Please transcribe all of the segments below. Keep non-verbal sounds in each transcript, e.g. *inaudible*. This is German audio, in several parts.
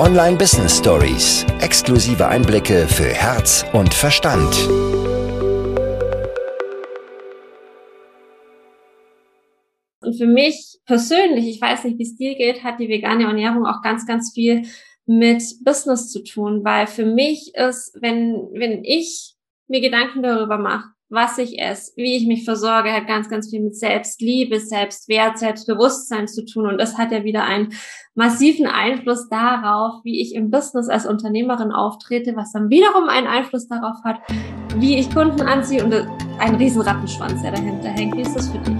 Online Business Stories. Exklusive Einblicke für Herz und Verstand. Und für mich persönlich, ich weiß nicht, wie es dir geht, hat die vegane Ernährung auch ganz, ganz viel mit Business zu tun, weil für mich ist, wenn, wenn ich mir Gedanken darüber mache, was ich esse, wie ich mich versorge, hat ganz, ganz viel mit Selbstliebe, Selbstwert, Selbstbewusstsein zu tun. Und das hat ja wieder einen massiven Einfluss darauf, wie ich im Business als Unternehmerin auftrete, was dann wiederum einen Einfluss darauf hat, wie ich Kunden anziehe und ein riesen Rattenschwanz, der dahinter hängt. Wie ist das für dich?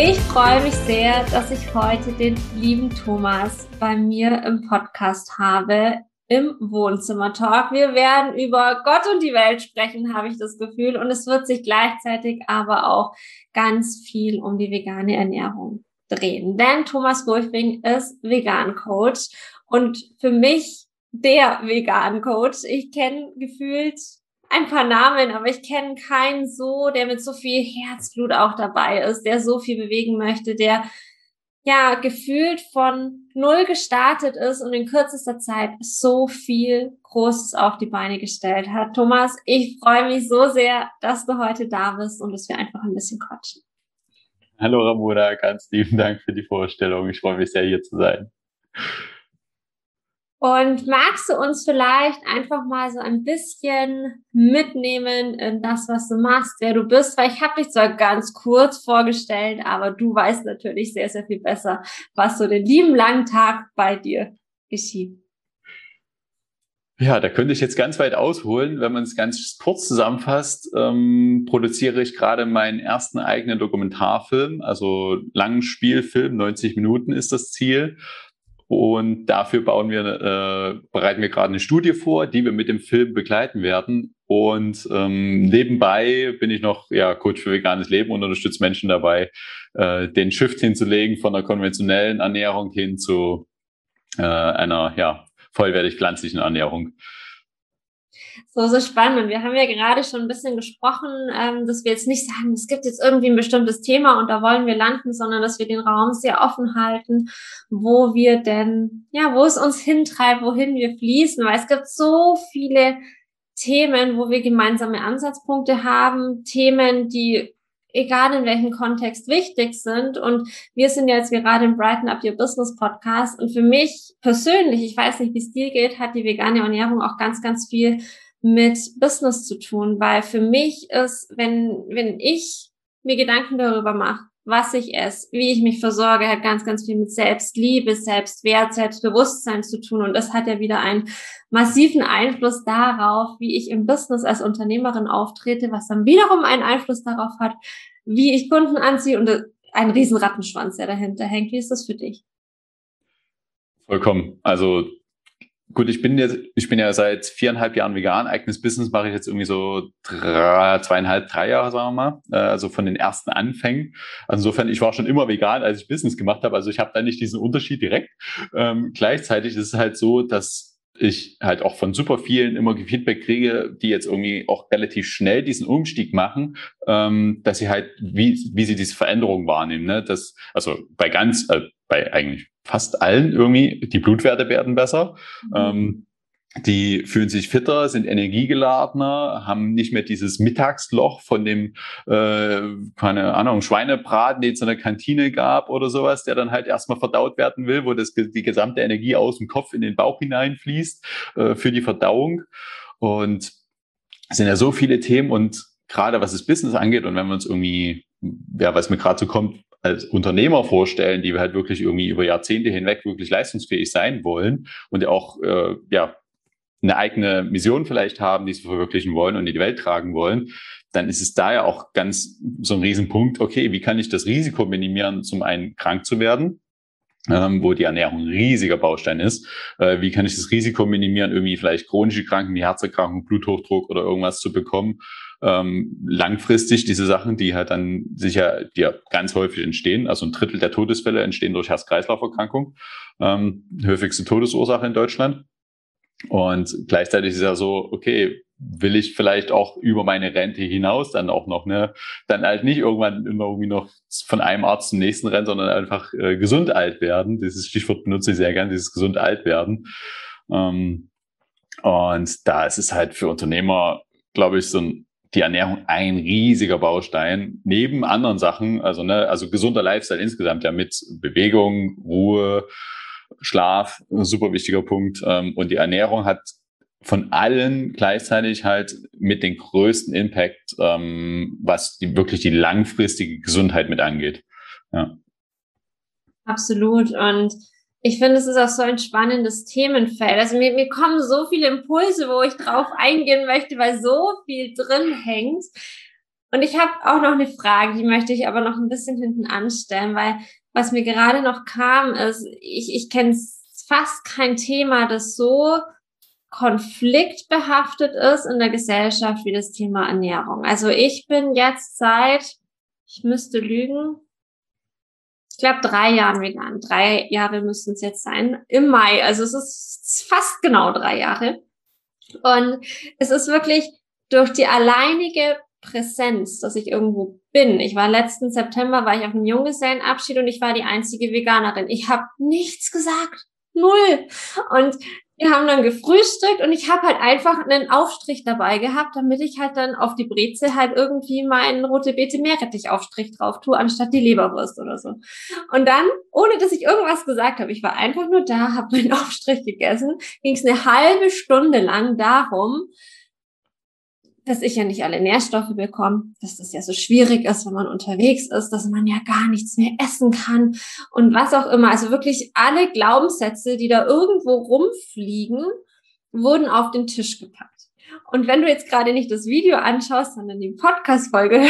Ich freue mich sehr, dass ich heute den lieben Thomas bei mir im Podcast habe, im Wohnzimmer-Talk. Wir werden über Gott und die Welt sprechen, habe ich das Gefühl. Und es wird sich gleichzeitig aber auch ganz viel um die vegane Ernährung drehen. Denn Thomas Burchring ist Vegan-Coach und für mich der Vegan-Coach. Ich kenne gefühlt ein paar Namen, aber ich kenne keinen so, der mit so viel Herzblut auch dabei ist, der so viel bewegen möchte, der ja gefühlt von null gestartet ist und in kürzester Zeit so viel Großes auf die Beine gestellt hat. Thomas, ich freue mich so sehr, dass du heute da bist und dass wir einfach ein bisschen quatschen. Hallo Ramona, ganz lieben Dank für die Vorstellung. Ich freue mich sehr, hier zu sein. Und magst du uns vielleicht einfach mal so ein bisschen mitnehmen in das, was du machst, wer du bist? Weil ich habe dich zwar ganz kurz vorgestellt, aber du weißt natürlich sehr, sehr viel besser, was so den lieben langen Tag bei dir geschieht. Ja, da könnte ich jetzt ganz weit ausholen. Wenn man es ganz kurz zusammenfasst, ähm, produziere ich gerade meinen ersten eigenen Dokumentarfilm, also langen Spielfilm, 90 Minuten ist das Ziel. Und dafür bauen wir, äh, bereiten wir gerade eine Studie vor, die wir mit dem Film begleiten werden. Und ähm, nebenbei bin ich noch ja, Coach für veganes Leben und unterstütze Menschen dabei, äh, den Shift hinzulegen von einer konventionellen Ernährung hin zu äh, einer ja, vollwertig pflanzlichen Ernährung so, so spannend. Wir haben ja gerade schon ein bisschen gesprochen, ähm, dass wir jetzt nicht sagen, es gibt jetzt irgendwie ein bestimmtes Thema und da wollen wir landen, sondern dass wir den Raum sehr offen halten, wo wir denn, ja, wo es uns hintreibt, wohin wir fließen, weil es gibt so viele Themen, wo wir gemeinsame Ansatzpunkte haben, Themen, die egal in welchem Kontext wichtig sind. Und wir sind jetzt gerade im Brighten Up Your Business Podcast. Und für mich persönlich, ich weiß nicht, wie es dir geht, hat die vegane Ernährung auch ganz, ganz viel mit Business zu tun, weil für mich ist, wenn, wenn ich mir Gedanken darüber mache, was ich esse, wie ich mich versorge, hat ganz, ganz viel mit Selbstliebe, Selbstwert, Selbstbewusstsein zu tun. Und das hat ja wieder einen massiven Einfluss darauf, wie ich im Business als Unternehmerin auftrete, was dann wiederum einen Einfluss darauf hat, wie ich Kunden anziehe und ein riesen Rattenschwanz, der dahinter hängt. Wie ist das für dich? Vollkommen. Also Gut, ich bin jetzt, ich bin ja seit viereinhalb Jahren vegan. Eigenes Business mache ich jetzt irgendwie so drei, zweieinhalb, drei Jahre, sagen wir mal. Äh, also von den ersten Anfängen. Also insofern, ich war schon immer vegan, als ich Business gemacht habe. Also ich habe da nicht diesen Unterschied direkt. Ähm, gleichzeitig ist es halt so, dass ich halt auch von super vielen immer Feedback kriege, die jetzt irgendwie auch relativ schnell diesen Umstieg machen, ähm, dass sie halt, wie, wie sie diese Veränderung wahrnehmen. Ne? Das, also bei ganz, äh, bei eigentlich fast allen irgendwie, die Blutwerte werden besser. Mhm. Ähm, die fühlen sich fitter, sind energiegeladener, haben nicht mehr dieses Mittagsloch von dem, äh, keine Ahnung, Schweinebraten, den es in der Kantine gab oder sowas, der dann halt erstmal verdaut werden will, wo das, die gesamte Energie aus dem Kopf in den Bauch hineinfließt äh, für die Verdauung. Und es sind ja so viele Themen und gerade was das Business angeht und wenn wir uns irgendwie, ja, was mir gerade so kommt, als Unternehmer vorstellen, die wir halt wirklich irgendwie über Jahrzehnte hinweg wirklich leistungsfähig sein wollen und auch äh, ja eine eigene Mission vielleicht haben, die sie verwirklichen wollen und in die Welt tragen wollen, dann ist es da ja auch ganz so ein Riesenpunkt, okay, wie kann ich das Risiko minimieren, zum einen krank zu werden, ähm, wo die Ernährung ein riesiger Baustein ist. Äh, wie kann ich das Risiko minimieren, irgendwie vielleicht chronische Kranken wie Herzerkrankung, Bluthochdruck oder irgendwas zu bekommen? Ähm, langfristig diese Sachen, die halt dann sicher, die ja ganz häufig entstehen, also ein Drittel der Todesfälle entstehen durch Herz-Kreislauf-Erkrankung, ähm, häufigste Todesursache in Deutschland. Und gleichzeitig ist ja so, okay, will ich vielleicht auch über meine Rente hinaus dann auch noch, ne, dann halt nicht irgendwann immer irgendwie noch von einem Arzt zum nächsten rennen, sondern einfach äh, gesund alt werden. Dieses Stichwort benutze ich sehr gern, dieses gesund alt werden. Ähm, und da ist es halt für Unternehmer, glaube ich, so ein, die Ernährung ein riesiger Baustein, neben anderen Sachen, also, ne, also gesunder Lifestyle insgesamt, ja, mit Bewegung, Ruhe, Schlaf, super wichtiger Punkt. Ähm, und die Ernährung hat von allen gleichzeitig halt mit den größten Impact, ähm, was die, wirklich die langfristige Gesundheit mit angeht. Ja. Absolut. Und ich finde, es ist auch so ein spannendes Themenfeld. Also mir, mir kommen so viele Impulse, wo ich drauf eingehen möchte, weil so viel drin hängt. Und ich habe auch noch eine Frage, die möchte ich aber noch ein bisschen hinten anstellen, weil was mir gerade noch kam, ist, ich, ich kenne fast kein Thema, das so konfliktbehaftet ist in der Gesellschaft wie das Thema Ernährung. Also ich bin jetzt seit, ich müsste lügen, ich glaube drei Jahren vegan. Drei Jahre müssten es jetzt sein. Im Mai. Also es ist fast genau drei Jahre. Und es ist wirklich durch die alleinige Präsenz, dass ich irgendwo bin. Ich war letzten September, war ich auf einem Junggesellenabschied und ich war die einzige Veganerin. Ich habe nichts gesagt. Null. Und wir haben dann gefrühstückt und ich habe halt einfach einen Aufstrich dabei gehabt, damit ich halt dann auf die Breze halt irgendwie meinen rote Beete Meerrettich-Aufstrich drauf tue, anstatt die Leberwurst oder so. Und dann, ohne dass ich irgendwas gesagt habe, ich war einfach nur da, habe meinen *laughs* Aufstrich gegessen, ging es eine halbe Stunde lang darum, dass ich ja nicht alle Nährstoffe bekomme, dass das ja so schwierig ist, wenn man unterwegs ist, dass man ja gar nichts mehr essen kann und was auch immer. Also wirklich alle Glaubenssätze, die da irgendwo rumfliegen, wurden auf den Tisch gepackt. Und wenn du jetzt gerade nicht das Video anschaust, sondern die Podcast-Folge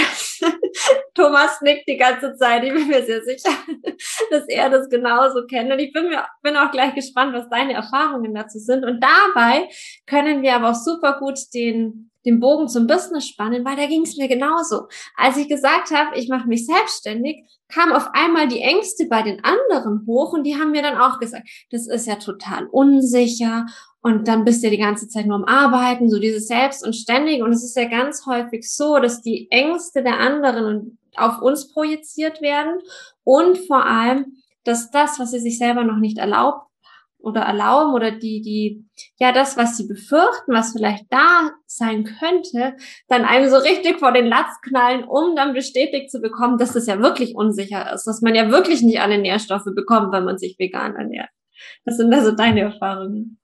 *laughs* Thomas nickt die ganze Zeit, ich bin mir sehr sicher, *laughs* dass er das genauso kennt. Und ich bin, mir, bin auch gleich gespannt, was deine Erfahrungen dazu sind. Und dabei können wir aber auch super gut den den Bogen zum Business spannen, weil da ging es mir genauso. Als ich gesagt habe, ich mache mich selbstständig, kam auf einmal die Ängste bei den anderen hoch und die haben mir dann auch gesagt, das ist ja total unsicher und dann bist du ja die ganze Zeit nur am Arbeiten, so dieses Selbst und ständig und es ist ja ganz häufig so, dass die Ängste der anderen auf uns projiziert werden und vor allem, dass das, was sie sich selber noch nicht erlaubt oder erlauben oder die, die, ja, das, was sie befürchten, was vielleicht da sein könnte, dann einem so richtig vor den Latz knallen, um dann bestätigt zu bekommen, dass das ja wirklich unsicher ist, dass man ja wirklich nicht alle Nährstoffe bekommt, wenn man sich vegan ernährt. Was sind also deine Erfahrungen?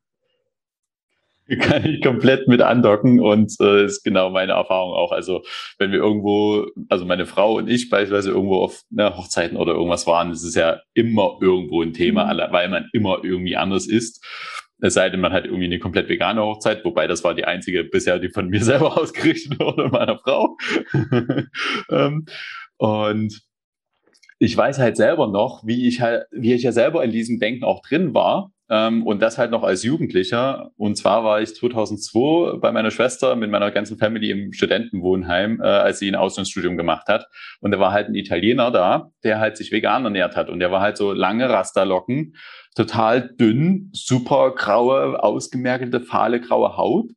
*laughs* kann ich komplett mit andocken und äh, ist genau meine Erfahrung auch. Also wenn wir irgendwo, also meine Frau und ich beispielsweise irgendwo auf ne, Hochzeiten oder irgendwas waren, das ist ja immer irgendwo ein Thema, mhm. weil man immer irgendwie anders ist. Es sei denn, man hat irgendwie eine komplett vegane Hochzeit, wobei das war die einzige bisher, die von mir *laughs* selber ausgerichtet wurde, meiner Frau. *laughs* ähm, und ich weiß halt selber noch, wie ich halt, wie ich ja selber in diesem Denken auch drin war und das halt noch als Jugendlicher. Und zwar war ich 2002 bei meiner Schwester mit meiner ganzen Family im Studentenwohnheim, äh, als sie ein Auslandsstudium gemacht hat. Und da war halt ein Italiener da, der halt sich vegan ernährt hat. Und der war halt so lange Rasterlocken, total dünn, super graue, ausgemergelte, fahle graue Haut.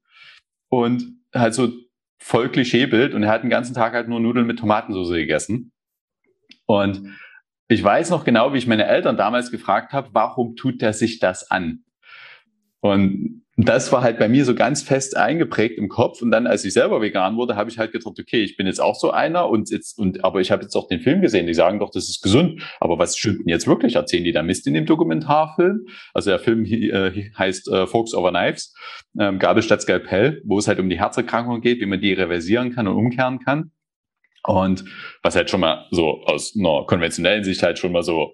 Und halt so voll Klischeebild. Und er hat den ganzen Tag halt nur Nudeln mit Tomatensauce gegessen. Und ich weiß noch genau, wie ich meine Eltern damals gefragt habe, warum tut er sich das an? Und das war halt bei mir so ganz fest eingeprägt im Kopf. Und dann, als ich selber vegan wurde, habe ich halt gedacht, okay, ich bin jetzt auch so einer und jetzt, und, aber ich habe jetzt auch den Film gesehen, die sagen doch, das ist gesund. Aber was stimmt denn jetzt wirklich? Erzählen die da Mist in dem Dokumentarfilm? Also der Film äh, heißt äh, Forks over Knives, ähm, Gabel statt Skalpell, wo es halt um die Herzerkrankung geht, wie man die reversieren kann und umkehren kann. Und was halt schon mal so aus einer konventionellen Sicht halt schon mal so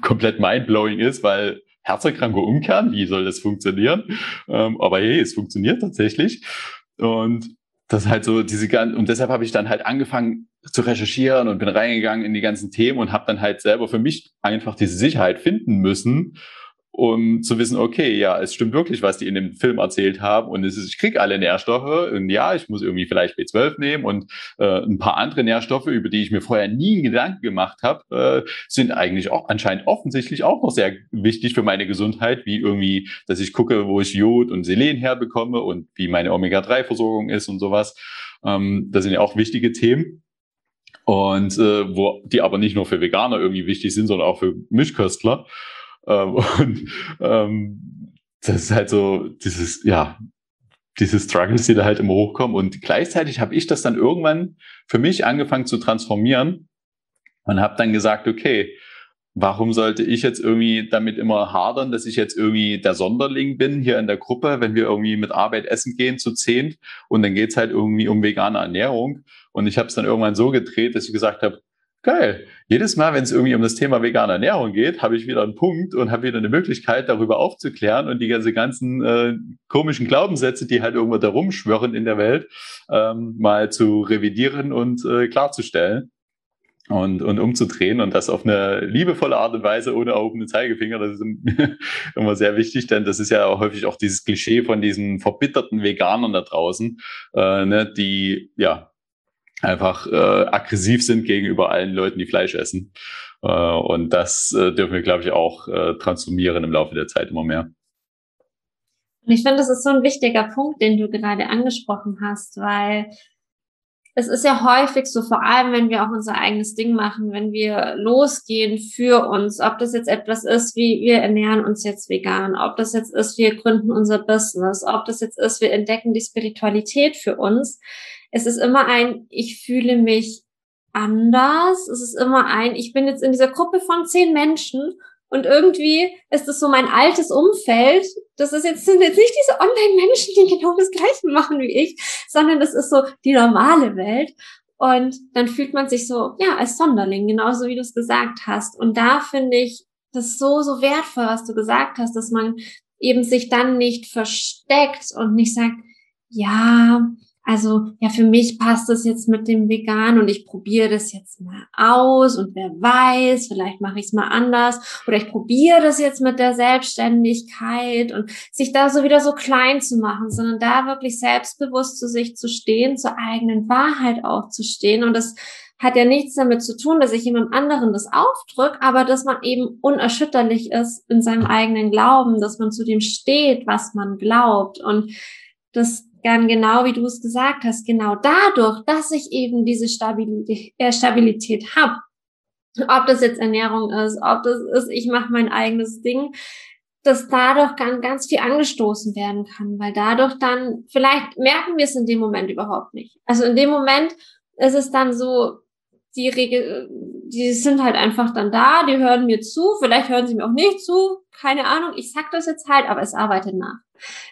komplett mindblowing ist, weil Herzerkrankung umkehren, wie soll das funktionieren? Ähm, aber hey, es funktioniert tatsächlich. Und das halt so diese ganzen, und deshalb habe ich dann halt angefangen zu recherchieren und bin reingegangen in die ganzen Themen und habe dann halt selber für mich einfach diese Sicherheit finden müssen, um zu wissen, okay, ja, es stimmt wirklich, was die in dem Film erzählt haben. Und es ist, ich krieg alle Nährstoffe. Und ja, ich muss irgendwie vielleicht B12 nehmen. Und äh, ein paar andere Nährstoffe, über die ich mir vorher nie einen Gedanken gemacht habe, äh, sind eigentlich auch anscheinend offensichtlich auch noch sehr wichtig für meine Gesundheit, wie irgendwie, dass ich gucke, wo ich Jod und Selen herbekomme und wie meine Omega-3-Versorgung ist und sowas. Ähm, das sind ja auch wichtige Themen. Und äh, wo die aber nicht nur für Veganer irgendwie wichtig sind, sondern auch für Mischköstler. Ähm, *laughs* und ähm, das ist halt so dieses, ja, diese Struggles, die da halt immer hochkommen. Und gleichzeitig habe ich das dann irgendwann für mich angefangen zu transformieren und habe dann gesagt, okay, warum sollte ich jetzt irgendwie damit immer hadern, dass ich jetzt irgendwie der Sonderling bin hier in der Gruppe, wenn wir irgendwie mit Arbeit essen gehen zu zehn und dann geht's halt irgendwie um vegane Ernährung. Und ich habe es dann irgendwann so gedreht, dass ich gesagt habe, Geil. Jedes Mal, wenn es irgendwie um das Thema vegane Ernährung geht, habe ich wieder einen Punkt und habe wieder eine Möglichkeit, darüber aufzuklären und die ganze ganzen äh, komischen Glaubenssätze, die halt irgendwo da rumschwirren in der Welt, ähm, mal zu revidieren und äh, klarzustellen und, und umzudrehen und das auf eine liebevolle Art und Weise ohne erhobene Zeigefinger. Das ist *laughs* immer sehr wichtig, denn das ist ja häufig auch dieses Klischee von diesen verbitterten Veganern da draußen, äh, ne, die ja einfach äh, aggressiv sind gegenüber allen Leuten, die Fleisch essen. Äh, und das äh, dürfen wir, glaube ich, auch äh, transformieren im Laufe der Zeit immer mehr. Und ich finde, das ist so ein wichtiger Punkt, den du gerade angesprochen hast, weil es ist ja häufig so, vor allem wenn wir auch unser eigenes Ding machen, wenn wir losgehen für uns, ob das jetzt etwas ist, wie wir ernähren uns jetzt vegan, ob das jetzt ist, wir gründen unser Business, ob das jetzt ist, wir entdecken die Spiritualität für uns, es ist immer ein, ich fühle mich anders. Es ist immer ein, ich bin jetzt in dieser Gruppe von zehn Menschen und irgendwie ist es so mein altes Umfeld. Das ist jetzt, sind jetzt nicht diese Online-Menschen, die genau das Gleiche machen wie ich, sondern das ist so die normale Welt. Und dann fühlt man sich so, ja, als Sonderling, genauso wie du es gesagt hast. Und da finde ich das so, so wertvoll, was du gesagt hast, dass man eben sich dann nicht versteckt und nicht sagt, ja, also ja, für mich passt das jetzt mit dem Vegan und ich probiere das jetzt mal aus und wer weiß, vielleicht mache ich es mal anders oder ich probiere das jetzt mit der Selbstständigkeit und sich da so wieder so klein zu machen, sondern da wirklich selbstbewusst zu sich zu stehen, zur eigenen Wahrheit auch zu stehen und das hat ja nichts damit zu tun, dass ich jemand anderen das aufdrücke, aber dass man eben unerschütterlich ist in seinem eigenen Glauben, dass man zu dem steht, was man glaubt. Und das gern genau, wie du es gesagt hast, genau dadurch, dass ich eben diese Stabilität, äh, Stabilität habe, ob das jetzt Ernährung ist, ob das ist, ich mache mein eigenes Ding, dass dadurch ganz, ganz viel angestoßen werden kann, weil dadurch dann, vielleicht merken wir es in dem Moment überhaupt nicht. Also in dem Moment ist es dann so, die Regel, die sind halt einfach dann da, die hören mir zu, vielleicht hören sie mir auch nicht zu, keine Ahnung, ich sag das jetzt halt, aber es arbeitet nach.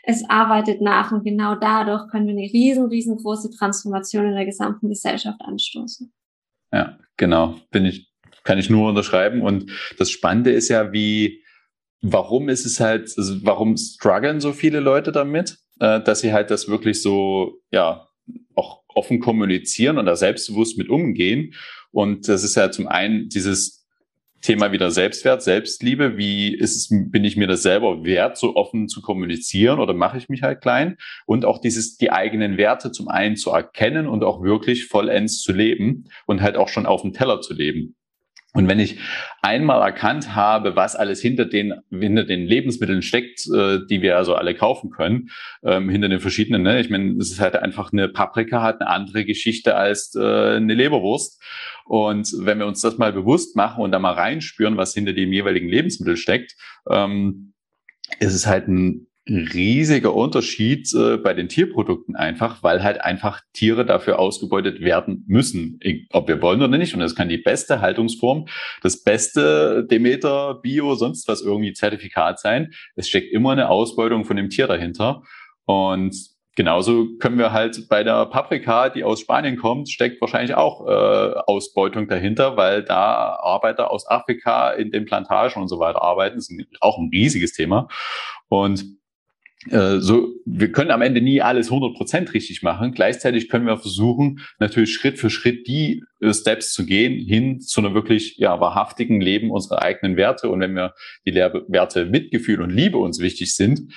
Es arbeitet nach und genau dadurch können wir eine riesen, riesengroße Transformation in der gesamten Gesellschaft anstoßen. Ja, genau, bin ich, kann ich nur unterschreiben und das Spannende ist ja, wie, warum ist es halt, also warum strugglen so viele Leute damit, äh, dass sie halt das wirklich so, ja, auch offen kommunizieren und da selbstbewusst mit umgehen. Und das ist ja zum einen dieses Thema wieder Selbstwert, Selbstliebe. Wie ist es, bin ich mir das selber wert, so offen zu kommunizieren oder mache ich mich halt klein? Und auch dieses, die eigenen Werte zum einen zu erkennen und auch wirklich vollends zu leben und halt auch schon auf dem Teller zu leben. Und wenn ich einmal erkannt habe, was alles hinter den, hinter den Lebensmitteln steckt, äh, die wir also alle kaufen können, ähm, hinter den verschiedenen, ne? ich meine, es ist halt einfach eine Paprika hat eine andere Geschichte als äh, eine Leberwurst. Und wenn wir uns das mal bewusst machen und da mal reinspüren, was hinter dem jeweiligen Lebensmittel steckt, ähm, ist es halt ein riesiger Unterschied äh, bei den Tierprodukten einfach, weil halt einfach Tiere dafür ausgebeutet werden müssen, ob wir wollen oder nicht. Und das kann die beste Haltungsform, das beste Demeter, Bio, sonst was irgendwie Zertifikat sein. Es steckt immer eine Ausbeutung von dem Tier dahinter. Und genauso können wir halt bei der Paprika, die aus Spanien kommt, steckt wahrscheinlich auch äh, Ausbeutung dahinter, weil da Arbeiter aus Afrika in den Plantagen und so weiter arbeiten. Das ist auch ein riesiges Thema. Und so, wir können am Ende nie alles 100% richtig machen. Gleichzeitig können wir versuchen, natürlich Schritt für Schritt die äh, Steps zu gehen, hin zu einem wirklich ja, wahrhaftigen Leben unserer eigenen Werte. Und wenn wir die Werte Mitgefühl und Liebe uns wichtig sind,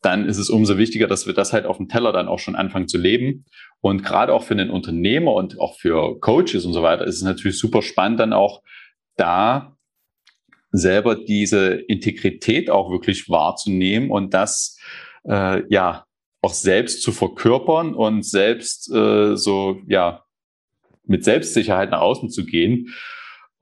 dann ist es umso wichtiger, dass wir das halt auf dem Teller dann auch schon anfangen zu leben. Und gerade auch für den Unternehmer und auch für Coaches und so weiter ist es natürlich super spannend, dann auch da selber diese Integrität auch wirklich wahrzunehmen und das äh, ja auch selbst zu verkörpern und selbst äh, so ja mit Selbstsicherheit nach außen zu gehen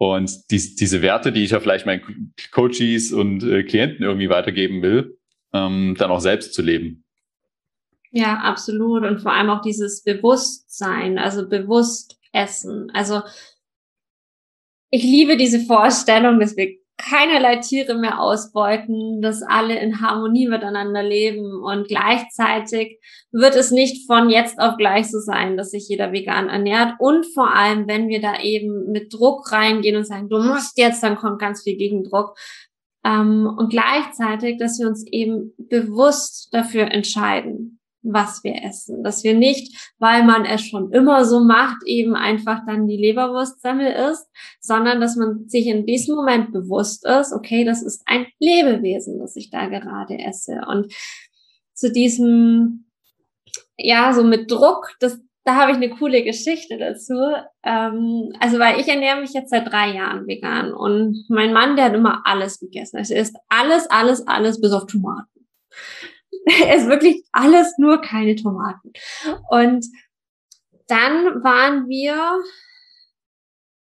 und die, diese Werte, die ich ja vielleicht meinen Coaches und äh, Klienten irgendwie weitergeben will, ähm, dann auch selbst zu leben. Ja, absolut. Und vor allem auch dieses Bewusstsein, also bewusst essen. Also ich liebe diese Vorstellung, dass wir keinerlei Tiere mehr ausbeuten, dass alle in Harmonie miteinander leben. Und gleichzeitig wird es nicht von jetzt auf gleich so sein, dass sich jeder vegan ernährt. Und vor allem, wenn wir da eben mit Druck reingehen und sagen, du musst jetzt, dann kommt ganz viel Gegendruck. Ähm, und gleichzeitig, dass wir uns eben bewusst dafür entscheiden, was wir essen. Dass wir nicht, weil man es schon immer so macht, eben einfach dann die Leberwurstsemmel isst, sondern dass man sich in diesem Moment bewusst ist, okay, das ist ein Lebewesen, das ich da gerade esse. Und zu diesem, ja, so mit Druck, das, da habe ich eine coole Geschichte dazu. Ähm, also, weil ich ernähre mich jetzt seit drei Jahren vegan und mein Mann, der hat immer alles gegessen. Also, er isst alles, alles, alles bis auf Tomaten. *laughs* ist wirklich alles nur keine Tomaten. Und dann waren wir,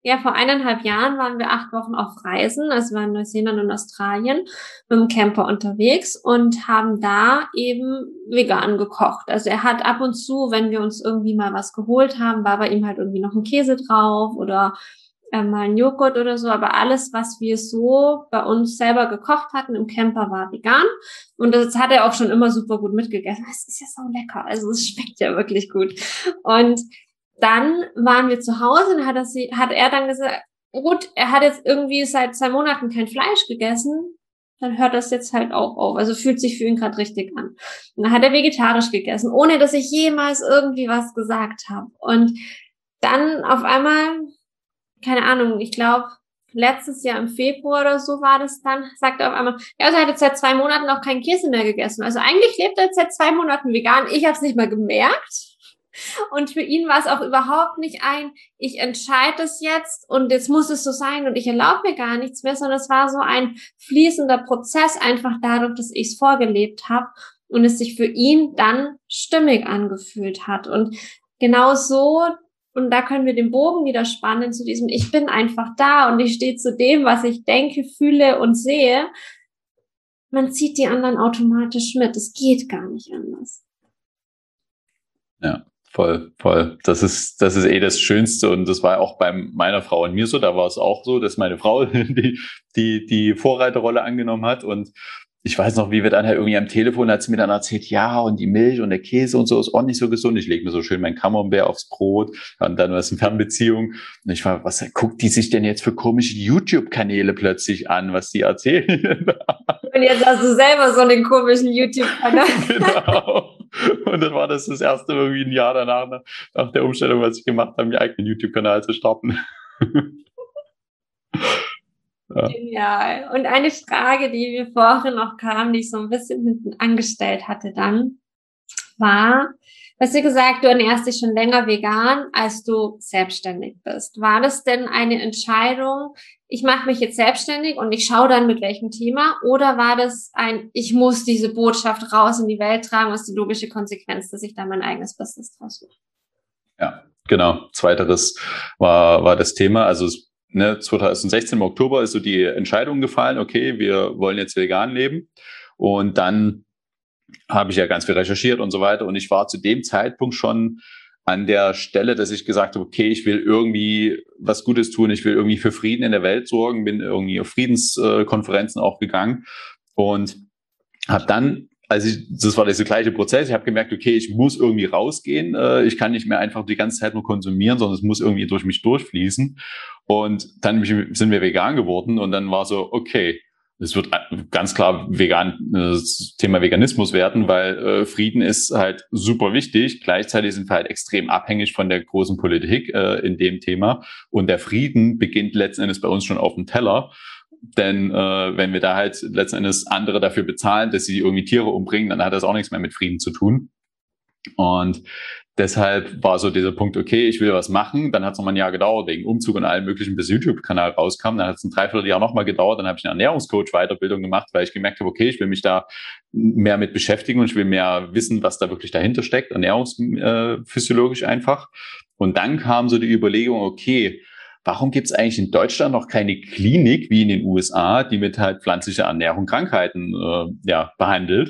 ja, vor eineinhalb Jahren waren wir acht Wochen auf Reisen, also waren in Neuseeland und Australien mit dem Camper unterwegs und haben da eben vegan gekocht. Also er hat ab und zu, wenn wir uns irgendwie mal was geholt haben, war bei ihm halt irgendwie noch ein Käse drauf oder äh, mal ein Joghurt oder so, aber alles, was wir so bei uns selber gekocht hatten im Camper, war vegan. Und das hat er auch schon immer super gut mitgegessen. Es ist ja so lecker. Also es schmeckt ja wirklich gut. Und dann waren wir zu Hause und hat er, sie, hat er dann gesagt, gut, er hat jetzt irgendwie seit zwei Monaten kein Fleisch gegessen, dann hört das jetzt halt auch auf. Also fühlt sich für ihn gerade richtig an. Und dann hat er vegetarisch gegessen, ohne dass ich jemals irgendwie was gesagt habe. Und dann auf einmal keine Ahnung, ich glaube, letztes Jahr im Februar oder so war das dann, sagte er auf einmal, ja, also er hat jetzt seit zwei Monaten auch keinen Käse mehr gegessen. Also eigentlich lebt er jetzt seit zwei Monaten vegan. Ich habe es nicht mal gemerkt. Und für ihn war es auch überhaupt nicht ein, ich entscheide es jetzt und jetzt muss es so sein und ich erlaube mir gar nichts mehr, sondern es war so ein fließender Prozess, einfach dadurch, dass ich es vorgelebt habe und es sich für ihn dann stimmig angefühlt hat. Und genau so und da können wir den Bogen wieder spannen zu diesem, ich bin einfach da und ich stehe zu dem, was ich denke, fühle und sehe. Man zieht die anderen automatisch mit. Es geht gar nicht anders. Ja, voll, voll. Das ist, das ist eh das Schönste. Und das war auch bei meiner Frau und mir so. Da war es auch so, dass meine Frau *laughs* die, die, die Vorreiterrolle angenommen hat. Und ich weiß noch, wie wir dann halt irgendwie am Telefon hat sie mir dann erzählt, ja, und die Milch und der Käse und so ist auch nicht so gesund. Ich lege mir so schön mein Camembert aufs Brot und dann was in Fernbeziehung. Und ich war, was guckt die sich denn jetzt für komische YouTube-Kanäle plötzlich an, was die erzählen? Und jetzt hast du selber so einen komischen YouTube-Kanal. *laughs* genau. Und dann war das das erste irgendwie ein Jahr danach, nach der Umstellung, was ich gemacht habe, meinen eigenen YouTube-Kanal zu starten. Ja. Genial. Und eine Frage, die mir vorhin noch kam, die ich so ein bisschen hinten angestellt hatte dann, war, hast du gesagt, du ernährst dich schon länger vegan, als du selbstständig bist. War das denn eine Entscheidung, ich mache mich jetzt selbstständig und ich schaue dann mit welchem Thema? Oder war das ein, ich muss diese Botschaft raus in die Welt tragen, was die logische Konsequenz, dass ich da mein eigenes Business draus mache? Ja, genau. Zweiteres war, war das Thema. Also es ne, 2016 im Oktober ist so die Entscheidung gefallen, okay, wir wollen jetzt vegan leben. Und dann habe ich ja ganz viel recherchiert und so weiter. Und ich war zu dem Zeitpunkt schon an der Stelle, dass ich gesagt habe, okay, ich will irgendwie was Gutes tun, ich will irgendwie für Frieden in der Welt sorgen, bin irgendwie auf Friedenskonferenzen auch gegangen und habe dann also ich, das war dieser gleiche Prozess. Ich habe gemerkt, okay, ich muss irgendwie rausgehen. Äh, ich kann nicht mehr einfach die ganze Zeit nur konsumieren, sondern es muss irgendwie durch mich durchfließen. Und dann sind wir vegan geworden und dann war so, okay, es wird ganz klar vegan, das Thema Veganismus werden, weil äh, Frieden ist halt super wichtig. Gleichzeitig sind wir halt extrem abhängig von der großen Politik äh, in dem Thema. Und der Frieden beginnt letzten Endes bei uns schon auf dem Teller. Denn äh, wenn wir da halt letzten Endes andere dafür bezahlen, dass sie irgendwie Tiere umbringen, dann hat das auch nichts mehr mit Frieden zu tun. Und deshalb war so dieser Punkt, okay, ich will was machen. Dann hat es nochmal ein Jahr gedauert, wegen Umzug und allem möglichen, bis YouTube-Kanal rauskam. Dann hat es ein Dreivierteljahr nochmal gedauert. Dann habe ich eine Ernährungscoach-Weiterbildung gemacht, weil ich gemerkt habe, okay, ich will mich da mehr mit beschäftigen und ich will mehr wissen, was da wirklich dahinter steckt, ernährungsphysiologisch einfach. Und dann kam so die Überlegung, okay, warum gibt es eigentlich in Deutschland noch keine Klinik wie in den USA, die mit halt pflanzlicher Ernährung Krankheiten äh, ja, behandelt?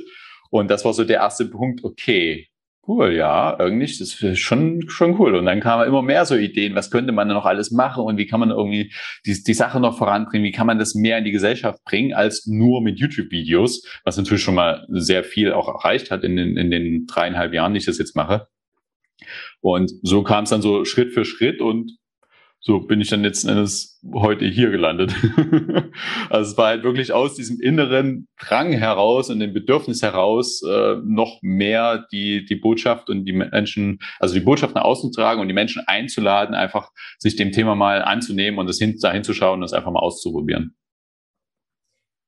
Und das war so der erste Punkt, okay, cool, ja, irgendwie, das ist schon, schon cool. Und dann kamen immer mehr so Ideen, was könnte man noch alles machen und wie kann man irgendwie die, die Sache noch voranbringen, wie kann man das mehr in die Gesellschaft bringen, als nur mit YouTube-Videos, was natürlich schon mal sehr viel auch erreicht hat in den, in den dreieinhalb Jahren, die ich das jetzt mache. Und so kam es dann so Schritt für Schritt und so bin ich dann letzten Endes heute hier gelandet. *laughs* also es war halt wirklich aus diesem inneren Drang heraus und dem Bedürfnis heraus, äh, noch mehr die, die Botschaft und die Menschen, also die Botschaft nach außen zu tragen und die Menschen einzuladen, einfach sich dem Thema mal anzunehmen und das hin, dahin zu schauen und das einfach mal auszuprobieren.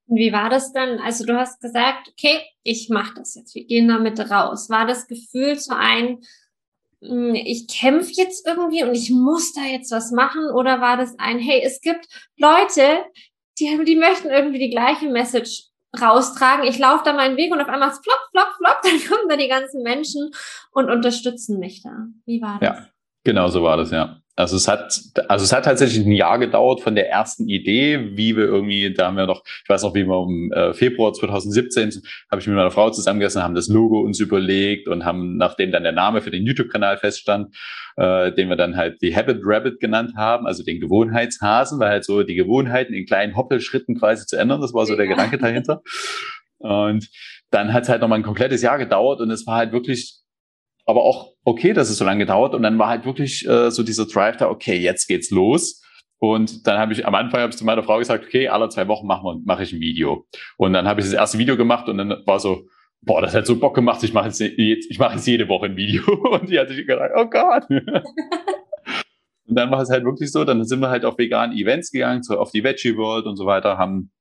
Wie war das dann? Also du hast gesagt, okay, ich mache das jetzt, wir gehen damit raus. War das Gefühl zu ein, hm, ich kämpfe jetzt irgendwie und ich muss da jetzt was machen? Oder war das ein, hey, es gibt Leute, die, die möchten irgendwie die gleiche Message raustragen. Ich laufe da meinen Weg und auf einmal flop, flop, flop, dann kommen da die ganzen Menschen und unterstützen mich da. Wie war das? Ja, genau so war das, ja. Also es hat, also es hat tatsächlich ein Jahr gedauert von der ersten Idee, wie wir irgendwie, da haben wir noch, ich weiß noch, wie wir im äh, Februar 2017 habe ich mit meiner Frau zusammengesessen, haben das Logo uns überlegt und haben, nachdem dann der Name für den YouTube-Kanal feststand, äh, den wir dann halt die Habit Rabbit genannt haben, also den Gewohnheitshasen, weil halt so die Gewohnheiten in kleinen Hoppelschritten quasi zu ändern, das war so der ja. Gedanke dahinter. Und dann hat es halt nochmal ein komplettes Jahr gedauert und es war halt wirklich aber auch okay, dass es so lange dauert. Und dann war halt wirklich äh, so dieser Drive da, okay, jetzt geht's los. Und dann habe ich am Anfang habe ich zu meiner Frau gesagt, okay, alle zwei Wochen mache ich ein Video. Und dann habe ich das erste Video gemacht und dann war so, boah, das hat so Bock gemacht, ich mache jetzt, ich mache jetzt jede Woche ein Video. *laughs* Und die hat sich gedacht, oh Gott. *laughs* und dann war es halt wirklich so, dann sind wir halt auf veganen Events gegangen, so auf die Veggie World und so weiter, haben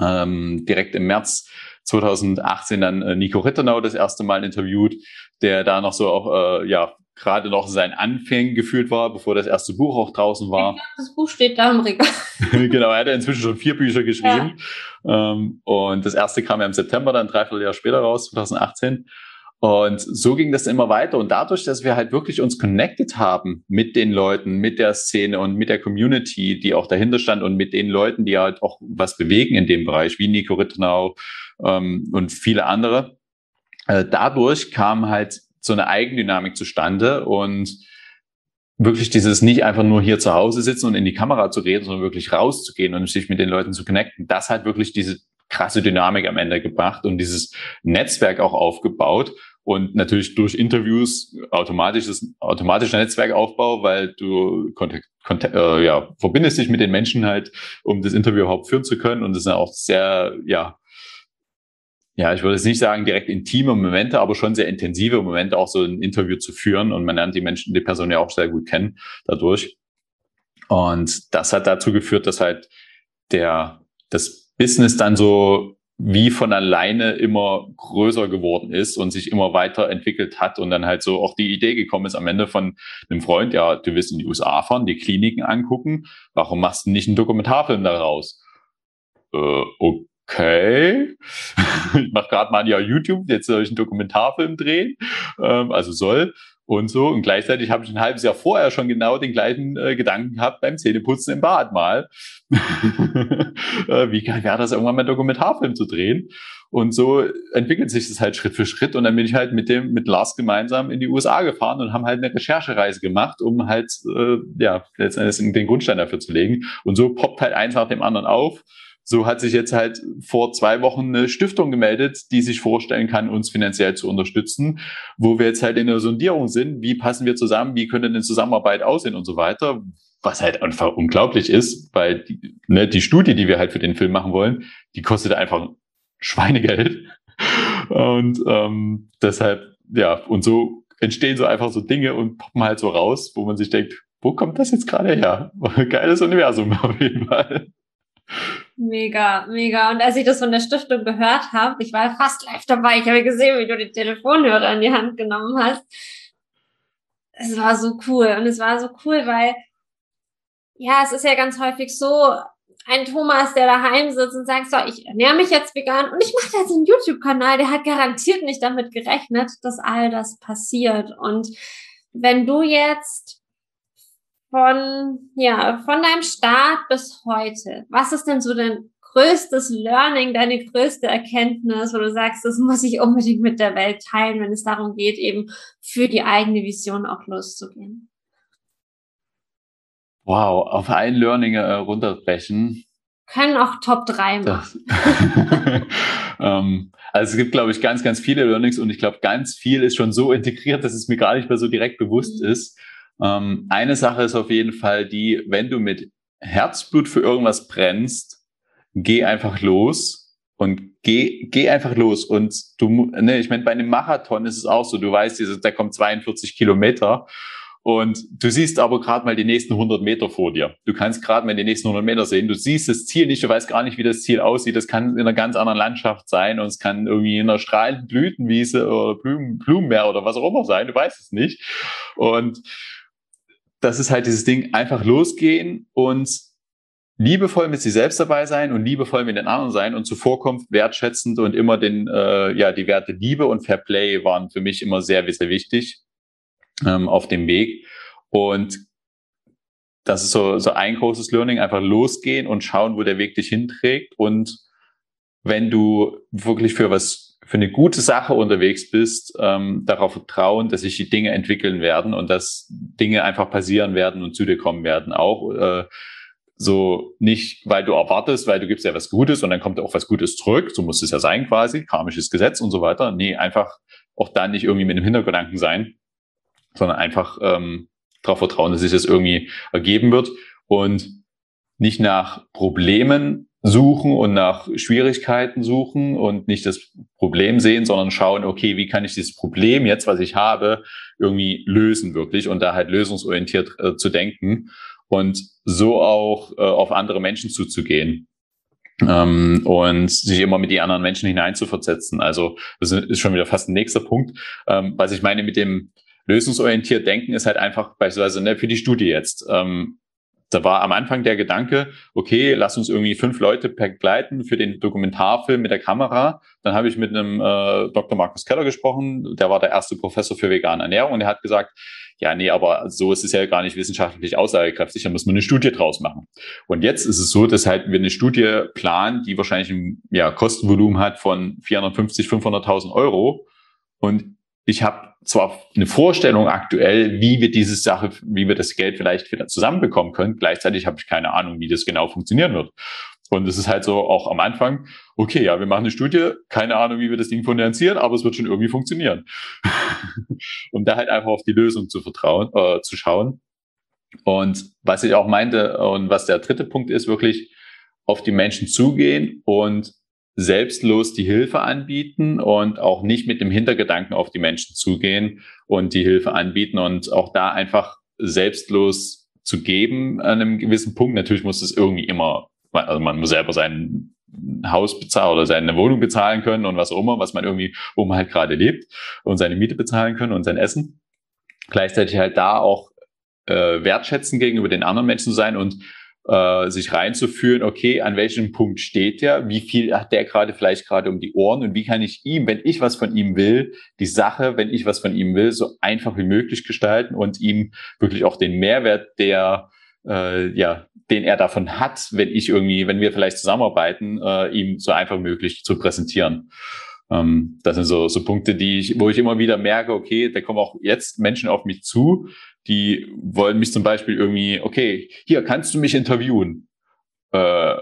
ähm, direkt im März 2018 dann äh, Nico Rittenau das erste Mal interviewt, der da noch so auch, äh, ja, gerade noch sein Anfängen gefühlt war, bevor das erste Buch auch draußen war. Das Buch steht da im Regal. *laughs* genau, er hat ja inzwischen schon vier Bücher geschrieben. Ja. Ähm, und das erste kam ja im September, dann dreiviertel Jahr später raus, 2018. Und so ging das immer weiter. Und dadurch, dass wir halt wirklich uns connected haben mit den Leuten, mit der Szene und mit der Community, die auch dahinter stand und mit den Leuten, die halt auch was bewegen in dem Bereich, wie Nico Rittenau ähm, und viele andere, äh, dadurch kam halt so eine Eigendynamik zustande und wirklich dieses nicht einfach nur hier zu Hause sitzen und in die Kamera zu reden, sondern wirklich rauszugehen und sich mit den Leuten zu connecten. Das hat wirklich diese krasse Dynamik am Ende gebracht und dieses Netzwerk auch aufgebaut und natürlich durch Interviews automatisches automatischer Netzwerkaufbau, weil du äh, ja, verbindest dich mit den Menschen halt, um das Interview überhaupt führen zu können und das sind auch sehr ja ja, ich würde jetzt nicht sagen direkt intime Momente, aber schon sehr intensive Momente, auch so ein Interview zu führen. Und man lernt die Menschen, die Person ja auch sehr gut kennen dadurch. Und das hat dazu geführt, dass halt der, das Business dann so wie von alleine immer größer geworden ist und sich immer weiter entwickelt hat und dann halt so auch die Idee gekommen ist am Ende von einem Freund, ja, du willst in die USA fahren, die Kliniken angucken, warum machst du nicht einen Dokumentarfilm daraus? Äh, okay okay, *laughs* ich mache gerade mal ja YouTube, jetzt soll ich einen Dokumentarfilm drehen, ähm, also soll und so. Und gleichzeitig habe ich ein halbes Jahr vorher schon genau den gleichen äh, Gedanken gehabt beim Zähneputzen im Bad mal. *laughs* äh, wie geil wäre das, irgendwann mal einen Dokumentarfilm zu drehen? Und so entwickelt sich das halt Schritt für Schritt. Und dann bin ich halt mit dem, mit Lars gemeinsam in die USA gefahren und haben halt eine Recherchereise gemacht, um halt, äh, ja, letztendlich den Grundstein dafür zu legen. Und so poppt halt eins nach dem anderen auf so hat sich jetzt halt vor zwei Wochen eine Stiftung gemeldet, die sich vorstellen kann, uns finanziell zu unterstützen, wo wir jetzt halt in der Sondierung sind, wie passen wir zusammen, wie könnte eine Zusammenarbeit aussehen und so weiter, was halt einfach unglaublich ist, weil die, ne, die Studie, die wir halt für den Film machen wollen, die kostet einfach Schweinegeld. Und ähm, deshalb, ja, und so entstehen so einfach so Dinge und poppen halt so raus, wo man sich denkt, wo kommt das jetzt gerade her? *laughs* Geiles Universum auf jeden Fall. Mega, mega. Und als ich das von der Stiftung gehört habe, ich war fast live dabei. Ich habe gesehen, wie du die Telefonhörer in die Hand genommen hast. Es war so cool. Und es war so cool, weil, ja, es ist ja ganz häufig so, ein Thomas, der daheim sitzt und sagt, so, ich ernähre mich jetzt vegan und ich mache jetzt einen YouTube-Kanal, der hat garantiert nicht damit gerechnet, dass all das passiert. Und wenn du jetzt von, ja, von deinem Start bis heute, was ist denn so dein größtes Learning, deine größte Erkenntnis, wo du sagst, das muss ich unbedingt mit der Welt teilen, wenn es darum geht, eben für die eigene Vision auch loszugehen? Wow, auf ein Learning äh, runterbrechen. Können auch Top 3 machen. *laughs* ähm, also es gibt, glaube ich, ganz, ganz viele Learnings und ich glaube, ganz viel ist schon so integriert, dass es mir gar nicht mehr so direkt bewusst mhm. ist. Ähm, eine Sache ist auf jeden Fall die, wenn du mit Herzblut für irgendwas brennst, geh einfach los und geh, geh einfach los. Und du, ne, ich meine, bei einem Marathon ist es auch so, du weißt, da kommt 42 Kilometer und du siehst aber gerade mal die nächsten 100 Meter vor dir. Du kannst gerade mal die nächsten 100 Meter sehen. Du siehst das Ziel nicht, du weißt gar nicht, wie das Ziel aussieht. Das kann in einer ganz anderen Landschaft sein und es kann irgendwie in einer strahlenden Blütenwiese oder Blumen, Blumenmeer oder was auch immer sein. Du weißt es nicht. Und das ist halt dieses Ding, einfach losgehen und liebevoll mit sich selbst dabei sein und liebevoll mit den anderen sein und zuvorkommt wertschätzend und immer den, äh, ja, die Werte Liebe und Fair Play waren für mich immer sehr, sehr wichtig ähm, auf dem Weg. Und das ist so, so ein großes Learning, einfach losgehen und schauen, wo der Weg dich hinträgt. Und wenn du wirklich für was, für eine gute Sache unterwegs bist, ähm, darauf vertrauen, dass sich die Dinge entwickeln werden und dass Dinge einfach passieren werden und zu dir kommen werden. Auch äh, so nicht, weil du erwartest, weil du gibst ja was Gutes und dann kommt auch was Gutes zurück. So muss es ja sein quasi, karmisches Gesetz und so weiter. Nee, einfach auch da nicht irgendwie mit dem Hintergedanken sein, sondern einfach ähm, darauf vertrauen, dass sich das irgendwie ergeben wird und nicht nach Problemen suchen und nach Schwierigkeiten suchen und nicht das Problem sehen, sondern schauen, okay, wie kann ich dieses Problem jetzt, was ich habe, irgendwie lösen wirklich und da halt lösungsorientiert äh, zu denken und so auch äh, auf andere Menschen zuzugehen. Ähm, und sich immer mit die anderen Menschen hineinzuversetzen. Also das ist schon wieder fast ein nächster Punkt. Ähm, was ich meine mit dem lösungsorientiert denken ist halt einfach beispielsweise ne, für die Studie jetzt. Ähm, da war am Anfang der Gedanke, okay, lass uns irgendwie fünf Leute begleiten für den Dokumentarfilm mit der Kamera. Dann habe ich mit einem äh, Dr. Markus Keller gesprochen, der war der erste Professor für vegane Ernährung und er hat gesagt, ja, nee, aber so ist es ja gar nicht wissenschaftlich aussagekräftig, da muss man eine Studie draus machen. Und jetzt ist es so, dass halt wir eine Studie planen, die wahrscheinlich ein ja, Kostenvolumen hat von 450, 500.000 Euro. Und ich habe zwar eine Vorstellung aktuell, wie wir diese Sache, wie wir das Geld vielleicht wieder zusammenbekommen können. Gleichzeitig habe ich keine Ahnung, wie das genau funktionieren wird. Und es ist halt so auch am Anfang, okay, ja, wir machen eine Studie, keine Ahnung, wie wir das Ding finanzieren, aber es wird schon irgendwie funktionieren. und *laughs* da halt einfach auf die Lösung zu vertrauen, äh, zu schauen. Und was ich auch meinte und was der dritte Punkt ist, wirklich auf die Menschen zugehen und selbstlos die Hilfe anbieten und auch nicht mit dem Hintergedanken auf die Menschen zugehen und die Hilfe anbieten und auch da einfach selbstlos zu geben an einem gewissen Punkt. Natürlich muss es irgendwie immer, also man muss selber sein Haus bezahlen oder seine Wohnung bezahlen können und was auch immer, was man irgendwie, wo halt gerade lebt und seine Miete bezahlen können und sein Essen. Gleichzeitig halt da auch äh, wertschätzen gegenüber den anderen Menschen zu sein und äh, sich reinzuführen, okay, an welchem Punkt steht der, wie viel hat der gerade vielleicht gerade um die Ohren und wie kann ich ihm, wenn ich was von ihm will, die Sache, wenn ich was von ihm will, so einfach wie möglich gestalten und ihm wirklich auch den Mehrwert, der äh, ja, den er davon hat, wenn ich irgendwie, wenn wir vielleicht zusammenarbeiten, äh, ihm so einfach wie möglich zu präsentieren. Ähm, das sind so, so Punkte, die ich, wo ich immer wieder merke, okay, da kommen auch jetzt Menschen auf mich zu, die wollen mich zum Beispiel irgendwie, okay, hier kannst du mich interviewen. Äh,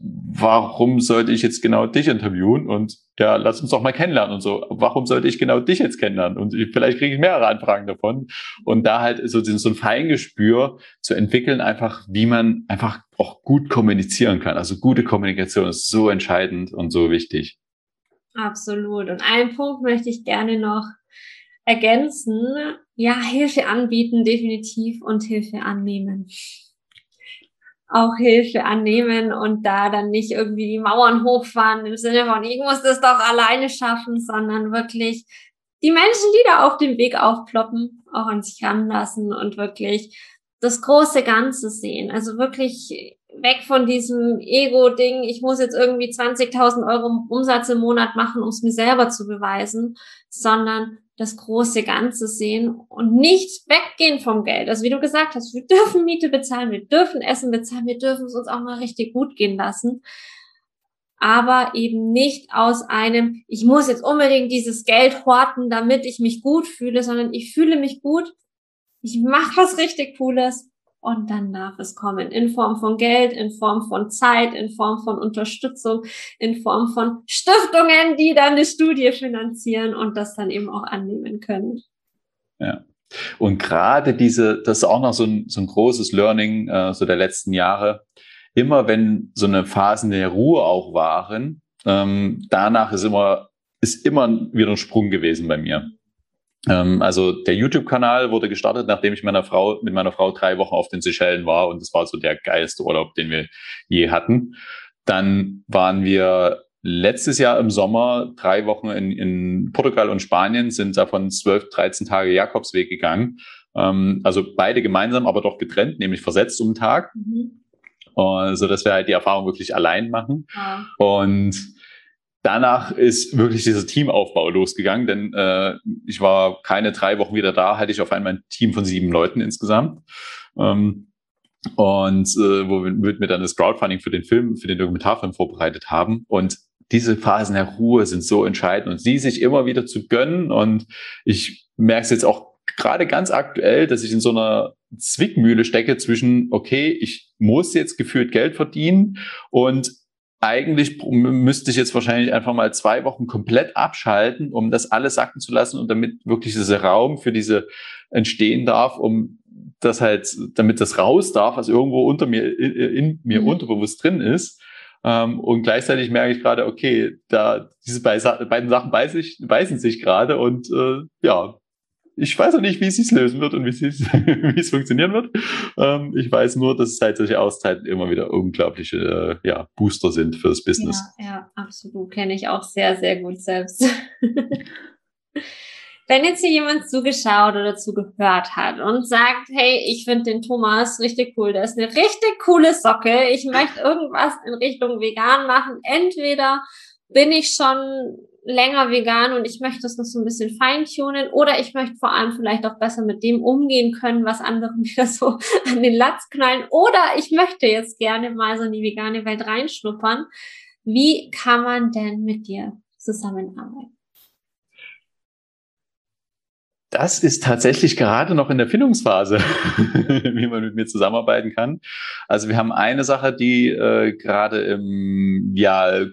warum sollte ich jetzt genau dich interviewen? Und ja, lass uns doch mal kennenlernen und so. Warum sollte ich genau dich jetzt kennenlernen? Und vielleicht kriege ich mehrere Anfragen davon. Und da halt so, so ein Feingespür zu entwickeln, einfach wie man einfach auch gut kommunizieren kann. Also gute Kommunikation ist so entscheidend und so wichtig. Absolut. Und einen Punkt möchte ich gerne noch ergänzen. Ja, Hilfe anbieten definitiv und Hilfe annehmen auch Hilfe annehmen und da dann nicht irgendwie die Mauern hochfahren im Sinne von, ich muss das doch alleine schaffen, sondern wirklich die Menschen, die da auf dem Weg aufploppen, auch an sich ranlassen und wirklich das große Ganze sehen. Also wirklich weg von diesem Ego-Ding, ich muss jetzt irgendwie 20.000 Euro Umsatz im Monat machen, um es mir selber zu beweisen, sondern das große Ganze sehen und nicht weggehen vom Geld. Also wie du gesagt hast, wir dürfen Miete bezahlen, wir dürfen Essen bezahlen, wir dürfen es uns auch mal richtig gut gehen lassen. Aber eben nicht aus einem, ich muss jetzt unbedingt dieses Geld horten, damit ich mich gut fühle, sondern ich fühle mich gut, ich mache was richtig Cooles und dann darf es kommen in Form von Geld, in Form von Zeit, in Form von Unterstützung, in Form von Stiftungen, die dann eine Studie finanzieren und das dann eben auch annehmen können. Ja. Und gerade diese, das ist auch noch so ein, so ein großes Learning äh, so der letzten Jahre. Immer wenn so eine Phasen der Ruhe auch waren, ähm, danach ist immer, ist immer wieder ein Sprung gewesen bei mir. Ähm, also der YouTube-Kanal wurde gestartet, nachdem ich meiner Frau, mit meiner Frau drei Wochen auf den Seychellen war und das war so der geilste Urlaub, den wir je hatten. Dann waren wir letztes Jahr im Sommer drei Wochen in, in Portugal und Spanien, sind davon zwölf, dreizehn Tage Jakobsweg gegangen. Ähm, also beide gemeinsam, aber doch getrennt, nämlich versetzt um den Tag. Mhm. Uh, so dass wir halt die Erfahrung wirklich allein machen. Ja. Und danach ist wirklich dieser Teamaufbau losgegangen, denn äh, ich war keine drei Wochen wieder da, hatte ich auf einmal ein Team von sieben Leuten insgesamt. Ähm, und äh, wo wir, wir dann das Crowdfunding für den Film, für den Dokumentarfilm vorbereitet haben. Und diese Phasen der Ruhe sind so entscheidend und sie sich immer wieder zu gönnen. Und ich merke es jetzt auch gerade ganz aktuell, dass ich in so einer Zwickmühle stecke zwischen, okay, ich muss jetzt gefühlt Geld verdienen und eigentlich müsste ich jetzt wahrscheinlich einfach mal zwei Wochen komplett abschalten, um das alles sacken zu lassen und damit wirklich dieser Raum für diese entstehen darf, um das halt, damit das raus darf, was irgendwo unter mir, in, in mir mhm. unterbewusst drin ist. Ähm, und gleichzeitig merke ich gerade, okay, da diese beiden Sachen beißen sich, beißen sich gerade und äh, ja, ich weiß noch nicht, wie es sich lösen wird und wie es, *laughs* es funktionieren wird. Ähm, ich weiß nur, dass zeitliche Auszeiten immer wieder unglaubliche äh, ja, Booster sind fürs Business. Ja, ja absolut. Kenne ich auch sehr, sehr gut selbst. *laughs* Wenn jetzt hier jemand zugeschaut oder zugehört hat und sagt, hey, ich finde den Thomas richtig cool, der ist eine richtig coole Socke, ich möchte irgendwas in Richtung vegan machen, entweder bin ich schon länger vegan und ich möchte das noch so ein bisschen feintunen oder ich möchte vor allem vielleicht auch besser mit dem umgehen können, was andere *laughs* mir so an den Latz knallen oder ich möchte jetzt gerne mal so in die vegane Welt reinschnuppern. Wie kann man denn mit dir zusammenarbeiten? Das ist tatsächlich gerade noch in der Findungsphase, *laughs* wie man mit mir zusammenarbeiten kann. Also wir haben eine Sache, die äh, gerade im ja,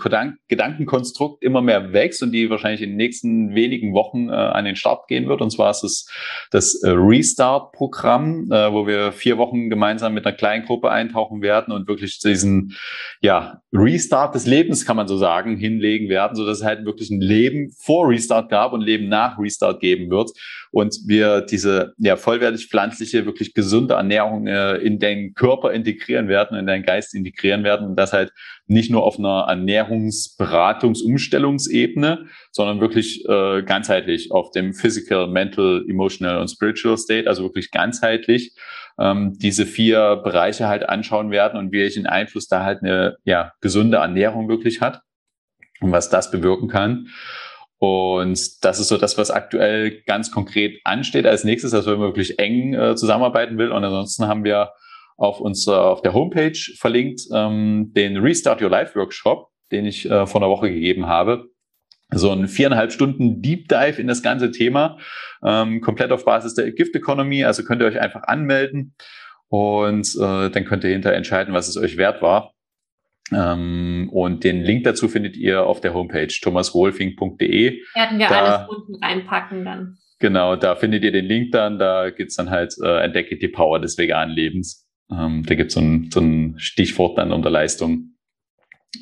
Gedankenkonstrukt immer mehr wächst und die wahrscheinlich in den nächsten wenigen Wochen äh, an den Start gehen wird. Und zwar ist es das äh, Restart-Programm, äh, wo wir vier Wochen gemeinsam mit einer kleinen Gruppe eintauchen werden und wirklich diesen ja, Restart des Lebens, kann man so sagen, hinlegen werden, so dass es halt wirklich ein Leben vor Restart gab und Leben nach Restart geben wird und wir diese ja, vollwertig pflanzliche, wirklich gesunde Ernährung äh, in deinen Körper integrieren werden, in deinen Geist integrieren werden und das halt nicht nur auf einer Ernährungsberatungsumstellungsebene, sondern wirklich äh, ganzheitlich auf dem Physical, Mental, Emotional und Spiritual State, also wirklich ganzheitlich ähm, diese vier Bereiche halt anschauen werden und welchen Einfluss da halt eine ja, gesunde Ernährung wirklich hat und was das bewirken kann. Und das ist so das, was aktuell ganz konkret ansteht als nächstes, dass wir wirklich eng äh, zusammenarbeiten will. Und ansonsten haben wir auf unserer auf der Homepage verlinkt ähm, den Restart Your Life Workshop, den ich äh, vor einer Woche gegeben habe. So ein viereinhalb Stunden Deep Dive in das ganze Thema, ähm, komplett auf Basis der Gift Economy. Also könnt ihr euch einfach anmelden und äh, dann könnt ihr hinterher entscheiden, was es euch wert war. Ähm, und den Link dazu findet ihr auf der Homepage thomaswolfing.de. Werden wir da, alles unten reinpacken dann. Genau, da findet ihr den Link dann. Da gibt's dann halt äh, Entdecke die Power des veganen Lebens. Ähm, da gibt's so ein, so ein Stichwort dann unter Leistung.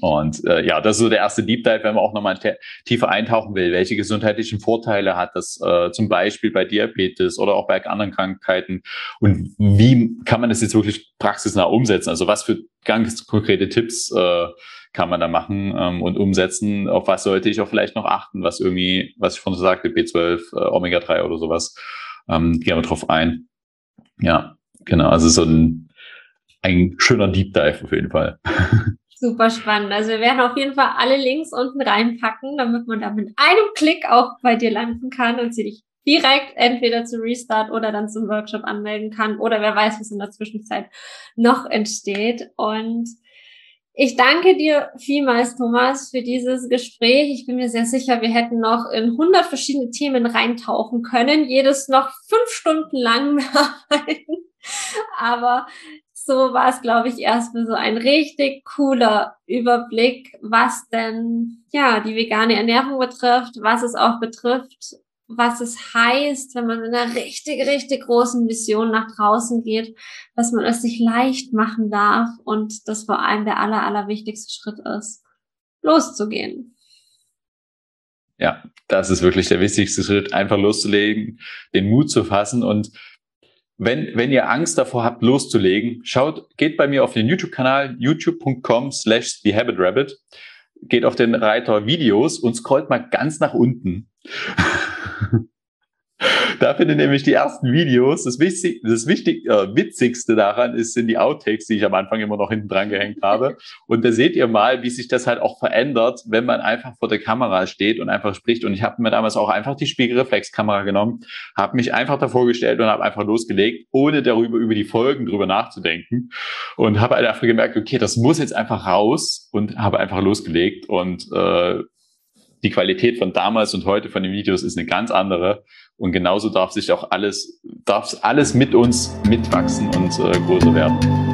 Und äh, ja, das ist so der erste Deep Dive, wenn man auch nochmal tiefer eintauchen will. Welche gesundheitlichen Vorteile hat das äh, zum Beispiel bei Diabetes oder auch bei anderen Krankheiten? Und wie kann man das jetzt wirklich praxisnah umsetzen? Also was für ganz konkrete Tipps äh, kann man da machen ähm, und umsetzen? Auf was sollte ich auch vielleicht noch achten? Was irgendwie, was ich vorhin so sagte, B12, äh, Omega-3 oder sowas. Ähm, gehen wir drauf ein. Ja, genau. Also so ein, ein schöner Deep Dive auf jeden Fall. *laughs* Super spannend. Also wir werden auf jeden Fall alle Links unten reinpacken, damit man da mit einem Klick auch bei dir landen kann und sie dich direkt entweder zu Restart oder dann zum Workshop anmelden kann oder wer weiß, was in der Zwischenzeit noch entsteht. Und ich danke dir vielmals, Thomas, für dieses Gespräch. Ich bin mir sehr sicher, wir hätten noch in 100 verschiedene Themen reintauchen können, jedes noch fünf Stunden lang. *laughs* Aber so war es, glaube ich, erstmal so ein richtig cooler Überblick, was denn, ja, die vegane Ernährung betrifft, was es auch betrifft, was es heißt, wenn man in einer richtig, richtig großen Vision nach draußen geht, dass man es sich leicht machen darf und das vor allem der aller, allerwichtigste Schritt ist, loszugehen. Ja, das ist wirklich der wichtigste Schritt, einfach loszulegen, den Mut zu fassen und wenn, wenn ihr Angst davor habt, loszulegen, schaut, geht bei mir auf den YouTube-Kanal youtube.com slash thehabitrabbit, geht auf den Reiter Videos und scrollt mal ganz nach unten. *laughs* Da findet nämlich die ersten Videos. Das, wichtig, das wichtig, äh, Witzigste daran ist, sind die Outtakes, die ich am Anfang immer noch hinten dran gehängt habe. *laughs* Und da seht ihr mal, wie sich das halt auch verändert, wenn man einfach vor der Kamera steht und einfach spricht. Und ich habe mir damals auch einfach die Spiegelreflexkamera genommen, habe mich einfach davor gestellt und habe einfach losgelegt, ohne darüber über die Folgen drüber nachzudenken. Und habe halt einfach gemerkt, okay, das muss jetzt einfach raus und habe einfach losgelegt. Und äh, die Qualität von damals und heute von den Videos ist eine ganz andere. Und genauso darf sich auch alles, darf alles mit uns mitwachsen und äh, größer werden.